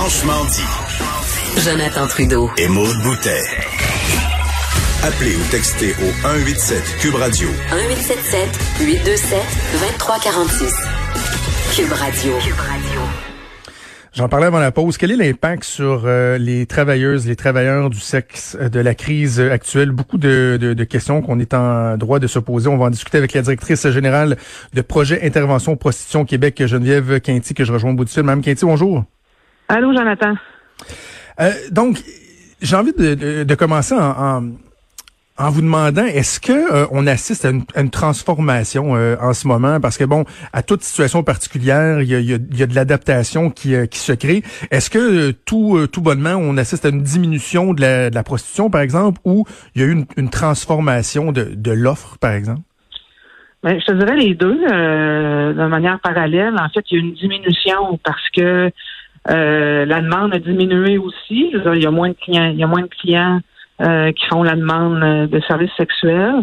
Franchement dit. Jonathan Trudeau. Et Maude Boutet. Appelez ou textez au 187 Cube Radio. 1877 827 2346. Cube Radio. Cube Radio. J'en parlais avant la pause. Quel est l'impact sur euh, les travailleuses, les travailleurs du sexe euh, de la crise actuelle? Beaucoup de, de, de questions qu'on est en droit de se poser. On va en discuter avec la directrice générale de Projet Intervention Prostitution Québec, Geneviève Quinty, que je rejoins au bout du fil. Mme Quinty, bonjour. Allô, Jonathan. Euh, donc, j'ai envie de, de, de commencer en, en en vous demandant, est-ce que euh, on assiste à une, transformation euh, en ce moment? Parce que bon, à toute situation particulière, il y a, y a, de l'adaptation qui, qui se crée. Est-ce que tout, tout bonnement, on assiste à une diminution de la, de la prostitution, par exemple, ou il y a eu une, une transformation de, de l'offre, par exemple? Ben, je te dirais les deux de manière parallèle. En fait, il y a une diminution parce que la demande a diminué aussi. il y a moins de clients, il y a moins de clients euh, qui font la demande euh, de services sexuels.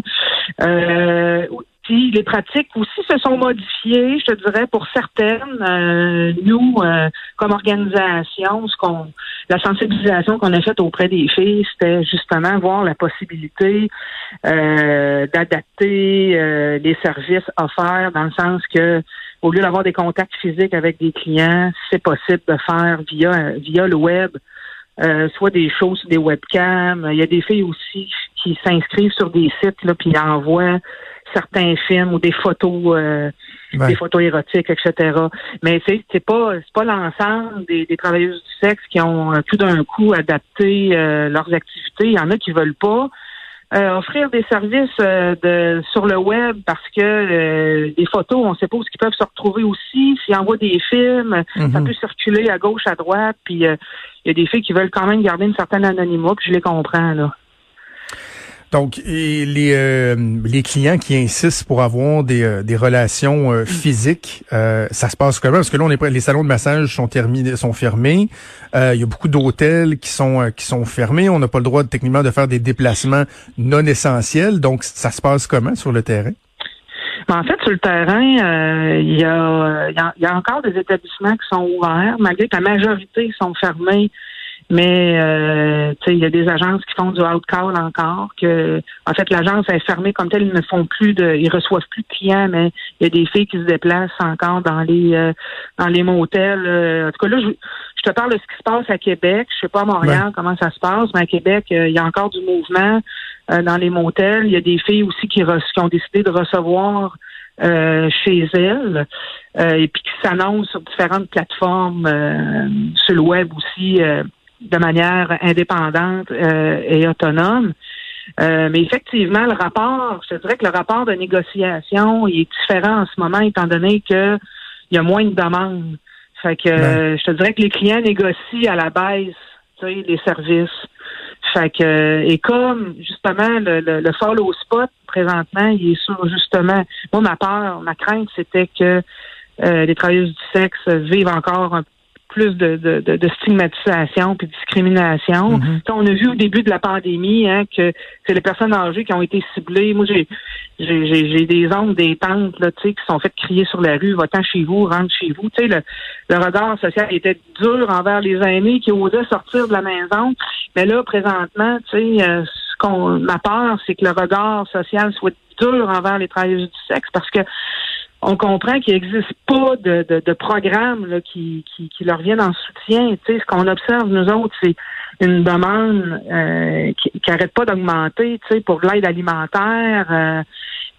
Euh, les pratiques aussi se sont modifiées, je te dirais, pour certaines. Euh, nous, comme organisation, ce qu'on, la sensibilisation qu'on a faite auprès des filles, c'était justement voir la possibilité d'adapter les services offerts dans le sens que au lieu d'avoir des contacts physiques avec des clients, c'est possible de faire via via le web euh, soit des choses des webcams. Il y a des filles aussi qui s'inscrivent sur des sites là, puis envoient certains films ou des photos, euh, des photos érotiques, etc. Mais c'est c'est pas c'est pas l'ensemble des, des, travailleuses du sexe qui ont euh, tout d'un coup adapté leurs activités. Il y en a qui veulent pas. Euh, offrir des services euh, de, sur le web parce que euh, des photos, on suppose qu'ils peuvent se retrouver aussi. S'ils envoient des films, ça mhm. peut circuler à gauche, à droite. Puis il y a des filles qui veulent quand même garder une certaine anonymat, puis je les comprends là. Donc, les, euh, les clients qui insistent pour avoir des, euh, des relations euh, physiques, ça se passe comment? Parce que là, on est les salons de massage sont terminés, sont fermés. Il y a beaucoup d'hôtels qui sont qui sont fermés. On n'a pas le droit techniquement de faire des déplacements non essentiels. Donc, ça se passe comment sur le terrain? En fait, sur le terrain, il y, a, y, a, encore des établissements qui sont ouverts, malgré que la majorité sont fermés mais euh, il y a des agences qui font du out-call encore, que en fait l'agence est fermée comme telle, ils ne font plus de ils reçoivent plus de clients, mais il y a des filles qui se déplacent encore dans les euh, dans les motels. Euh, en tout cas, là, je, te parle de ce qui se passe à Québec. Je sais pas à Montréal comment ça se passe, mais à Québec, il y a encore du mouvement dans les motels. Il y a des filles aussi qui, qui ont décidé de recevoir chez elles et puis qui s'annoncent sur différentes plateformes sur le web aussi de manière indépendante euh, et autonome. Euh, mais effectivement, le rapport, je dirais que le rapport de négociation est différent en ce moment, étant donné qu'il y a moins de demandes. Fait que je te dirais que les clients négocient à la baisse les services. Fait que et comme justement le, le, follow spot présentement, il est sur justement moi ma peur, ma crainte, c'était que euh, les travailleuses du sexe vivent encore un plus de, de, de, stigmatisation puis de discrimination. Mm-hmm. On a vu au début de la pandémie hein, que c'est les personnes âgées qui ont été ciblées. Moi, j'ai j'ai des oncles, des tantes là, qui sont faites crier sur la rue, va-t'en chez vous, rentre chez vous. Tu le, le regard social était dur envers les aînés qui osaient sortir de la maison. Mais là, présentement, tu sais, euh, ce qu'on ma peur, c'est que le regard social soit dur envers les travailleurs du sexe parce que on comprend qu'il n'existe pas de, de, de programme là, qui, qui, qui, leur vienne en soutien. Tu sais, ce qu'on observe, nous autres, c'est une demande euh, qui n'arrête pas d'augmenter tu sais, pour l'aide alimentaire. Euh,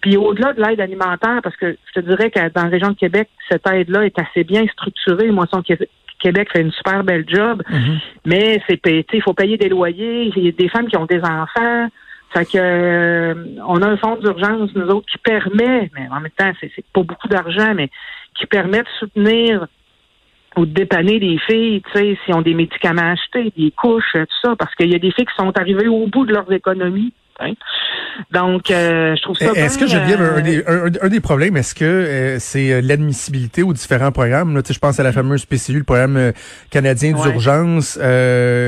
puis au-delà de l'aide alimentaire, parce que je te dirais que dans la région de Québec, cette aide-là est assez bien structurée. Moisson Québec fait une super belle job, mm-hmm. mais c'est il faut payer des loyers, il y a des femmes qui ont des enfants. Fait que euh, on a un fonds d'urgence, nous autres, qui permet, mais en même temps, c'est, c'est pas beaucoup d'argent, mais qui permet de soutenir ou de dépanner des filles, tu sais, s'ils ont des médicaments à acheter, des couches, tout ça, parce qu'il y a des filles qui sont arrivées au bout de leurs économies. Hein? Donc, euh, je trouve ça. Est-ce que je euh, un, des, un, des problèmes, est-ce que euh, c'est l'admissibilité aux différents programmes? Là, je pense à la fameuse PCU, le programme canadien d'urgence.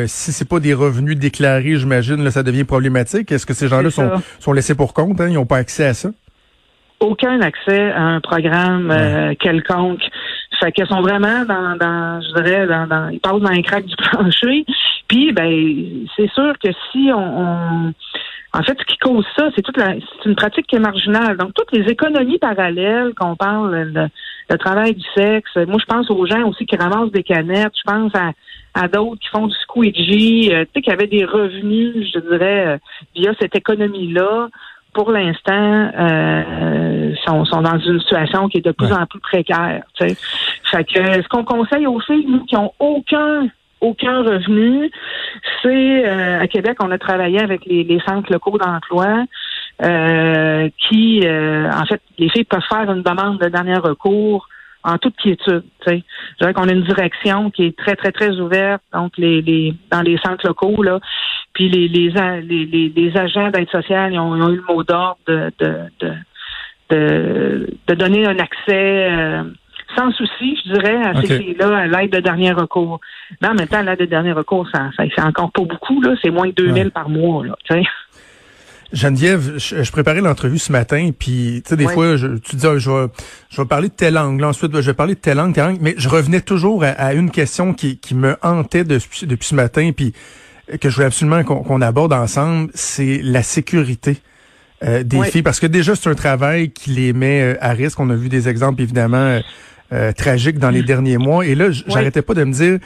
si c'est pas des revenus déclarés, j'imagine, là, ça devient problématique. Est-ce que ces gens-là sont, sont laissés pour compte hein? Ils n'ont pas accès à ça? Aucun accès à un programme quelconque. fait qu'elles sont vraiment dans, dans je dirais, dans, dans, ils passent dans les craques du plancher. Puis, ben, c'est sûr que si on, en fait, ce qui cause ça, c'est toute la, c'est une pratique qui est marginale. Donc, toutes les économies parallèles qu'on parle, le, travail du sexe. Moi, je pense aux gens aussi qui ramassent des canettes. Je pense à, à d'autres qui font du squeegee, euh, tu sais, qui avaient des revenus, je dirais, euh, via cette économie-là pour l'instant, euh, sont, sont dans une situation qui est de plus en plus précaire. Fait que ce qu'on conseille aux filles, nous, qui ont aucun aucun revenu, c'est euh, à Québec, on a travaillé avec les, les centres locaux d'emploi. Euh, qui, euh, en fait, les filles peuvent faire une demande de dernier recours en toute quiétude. Je dirais qu'on a une direction qui est très, très, très ouverte, donc les, les dans les centres locaux, là. Puis les, les, les, les agents d'aide sociale ils ont, eu le mot d'ordre de, de, de, de, donner un accès euh, sans souci, je dirais, à ces filles-là, à l'aide de dernier recours. Mais en même temps, l'aide de dernier recours, ça, ça c'est encore pas beaucoup, là. C'est moins de 2000 par mois, là. Geneviève, je, préparais l'entrevue ce matin, puis tu sais des fois, je, tu dis, ah, je, vais, je vais parler de telle langue, ensuite je vais parler de telle langue, telle langue, mais je revenais toujours à, une question qui, qui me hantait depuis, depuis ce matin, puis que je voulais absolument qu'on aborde ensemble, c'est la sécurité. Euh, des filles, parce que déjà c'est un travail qui les met euh, à risque. On a vu des exemples évidemment euh, tragiques dans les derniers mois. Et là, j'arrêtais pas de me dire,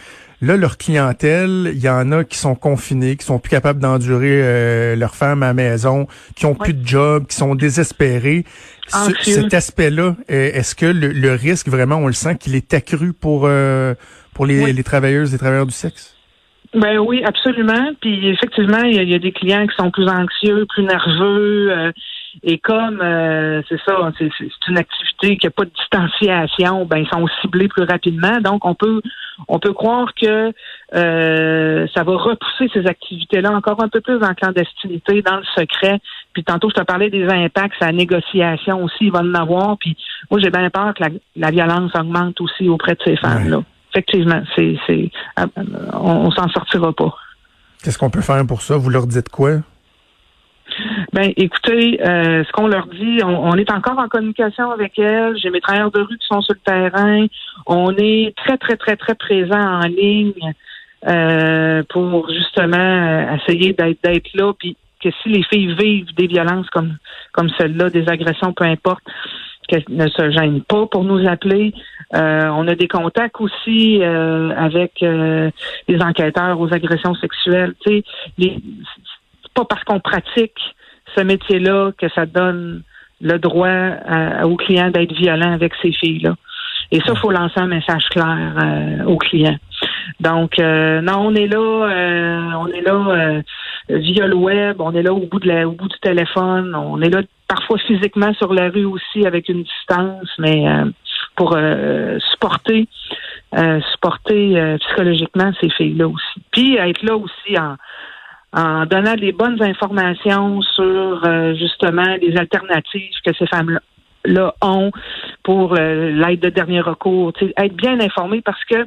là leur clientèle, il y en a qui sont confinés, qui sont plus capables d'endurer leur femme à la maison, qui ont plus de job, qui sont désespérés. cet aspect-là, est-ce que le, risque vraiment, on le sent qu'il est accru pour pour les, les travailleuses et travailleurs du sexe? Ben oui, absolument. Puis effectivement, il y, a, des clients qui sont plus anxieux, plus nerveux. Euh, et comme euh, c'est ça, c'est une activité qui n'a pas de distanciation, ben ils sont ciblés plus rapidement. Donc on peut on peut croire que euh, ça va repousser ces activités-là encore un peu plus en clandestinité, dans le secret. Puis tantôt, je te parlais des impacts, sa négociation aussi, il va en avoir. Puis moi, j'ai bien peur que la, violence augmente aussi auprès de ces femmes-là effectivement, c'est, c'est, euh, on, s'en sortira pas. Qu'est-ce qu'on peut faire pour ça? Vous leur dites quoi? Ben, écoutez, euh, ce qu'on leur dit, on, est encore en communication avec elles. J'ai mes travailleurs de rue qui sont sur le terrain. On est très, très, très, très présent en ligne euh, pour justement essayer d'être, d'être là. Puis que si les filles vivent des violences comme comme celle-là, des agressions, peu importe, qu'elles ne se gênent pas pour nous appeler. Euh, on a des contacts aussi euh, avec euh, les enquêteurs aux agressions sexuelles. Tu sais, pas parce qu'on pratique ce métier-là que ça donne le droit aux clients d'être violents avec ces filles-là. Et ça, faut lancer un message clair aux clients. Donc, non, on est là, on est là via le web, on est là au bout de la, au bout du téléphone, on est là parfois physiquement sur la rue aussi avec une distance, mais euh, pour euh, supporter, euh, supporter psychologiquement ces filles-là aussi. Puis être là aussi en, en donnant des bonnes informations sur justement les alternatives que ces femmes-là ont pour l'aide de dernier recours. être bien informé parce que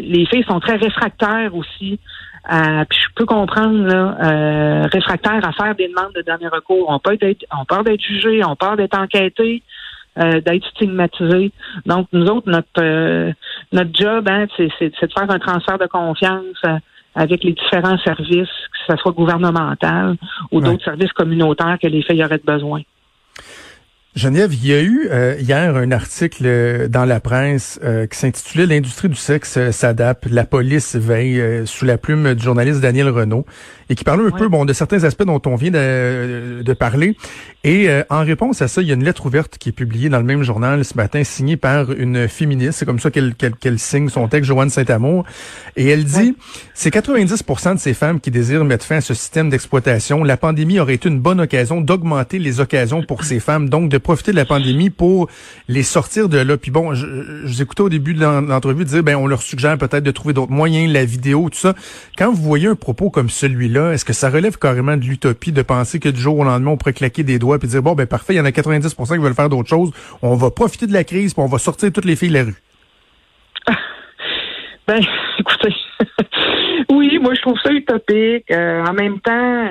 les filles sont très réfractaires aussi euh, puis je peux comprendre là, euh, réfractaires à faire des demandes de dernier recours. On peut être, on peur d'être jugé, on peur d'être enquêté, euh, d'être stigmatisé. Donc nous autres, notre notre job, hein, c'est, de faire un transfert de confiance avec les différents services, que ce soit gouvernemental ou d'autres services communautaires que les filles auraient besoin. Geneviève, il y a eu euh, hier un article euh, dans la presse euh, qui s'intitulait L'industrie du sexe s'adapte, la police veille sous la plume du journaliste Daniel Renault et qui parlait un peu bon de certains aspects dont on vient de, de parler. Et en réponse à ça, il y a une lettre ouverte qui est publiée dans le même journal ce matin, signée par une féministe. C'est comme ça qu'elle qu'elle signe son texte, Joanne Saint-Amour. Et elle dit, c'est 90% de ces femmes qui désirent mettre fin à ce système d'exploitation. La pandémie aurait été une bonne occasion d'augmenter les occasions pour ces femmes, donc de profiter de la pandémie pour les sortir de là. Puis bon, je, je vous écoutais au début de l'entrevue dire, ben on leur suggère peut-être de trouver d'autres moyens, la vidéo, tout ça. Quand vous voyez un propos comme celui-là, est-ce que ça relève carrément de l'utopie de penser que du jour au lendemain, on pourrait claquer des doigts et dire, bon, ben parfait, il y en a 90% qui veulent faire d'autres choses. On va profiter de la crise puis on va sortir toutes les filles de la rue. ben, écoutez, Oui, moi je trouve ça utopique. Euh, en même temps,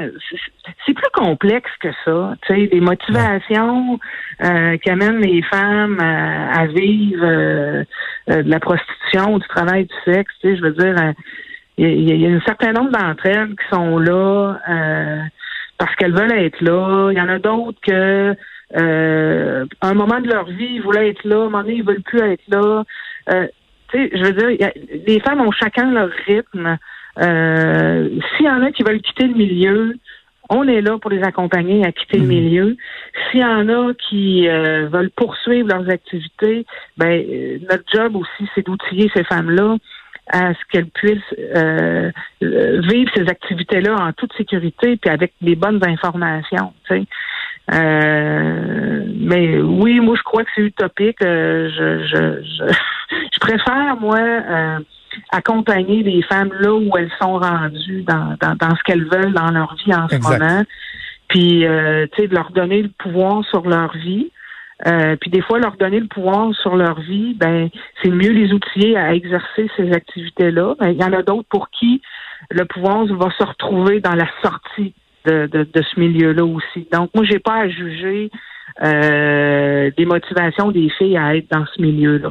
c'est plus complexe que ça. Tu sais, des motivations euh, qui amènent les femmes à, vivre euh, de la prostitution du travail du sexe. Tu sais, je veux dire, il y, a un certain nombre d'entre elles qui sont là parce qu'elles veulent être là. Il y en a d'autres que à un moment de leur vie, ils voulaient être là, à un moment donné, ils veulent plus être là. tu sais, je veux dire, les femmes ont chacun leur rythme. Euh, S'il y en a qui veulent quitter le milieu, on est là pour les accompagner à quitter le mhm. milieu. S'il y en a qui euh, veulent poursuivre leurs activités, ben euh, notre job aussi, c'est d'outiller ces femmes-là à ce qu'elles puissent euh, vivre ces activités-là en toute sécurité puis avec les bonnes informations. Tu mais oui, moi je crois que c'est utopique. je, je, je, je, préfère moi accompagner les femmes là où elles sont rendues dans, dans, ce qu'elles veulent dans leur vie en ce moment. Puis, euh, tu sais, de leur donner le pouvoir sur leur vie. Euh, puis des fois, leur donner le pouvoir sur leur vie, ben c'est mieux les outiller à exercer ces activités-là. Ben, il y en a d'autres pour qui le pouvoir va se retrouver dans la sortie de, de, ce milieu-là aussi. Donc, moi, j'ai pas à juger euh, des motivations des filles à être dans ce milieu-là.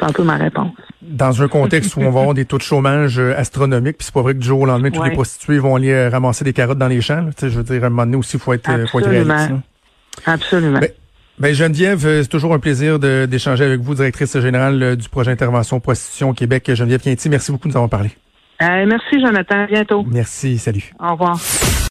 C'est un peu ma réponse. Dans un contexte où on va avoir des taux de chômage euh, astronomiques, puis c'est pas vrai que du jour au lendemain, tous les prostituées vont aller euh, ramasser des carottes dans les champs. je veux dire, à un moment donné aussi, il faut être, euh, faut être réaliste. Absolument. Ben, ben, Geneviève, c'est toujours un plaisir d'échanger avec vous, directrice générale du projet Intervention Prostitution Québec. Geneviève Quinty, merci beaucoup de nous avoir parlé. merci, Jonathan. À bientôt. Merci. Salut. Au revoir.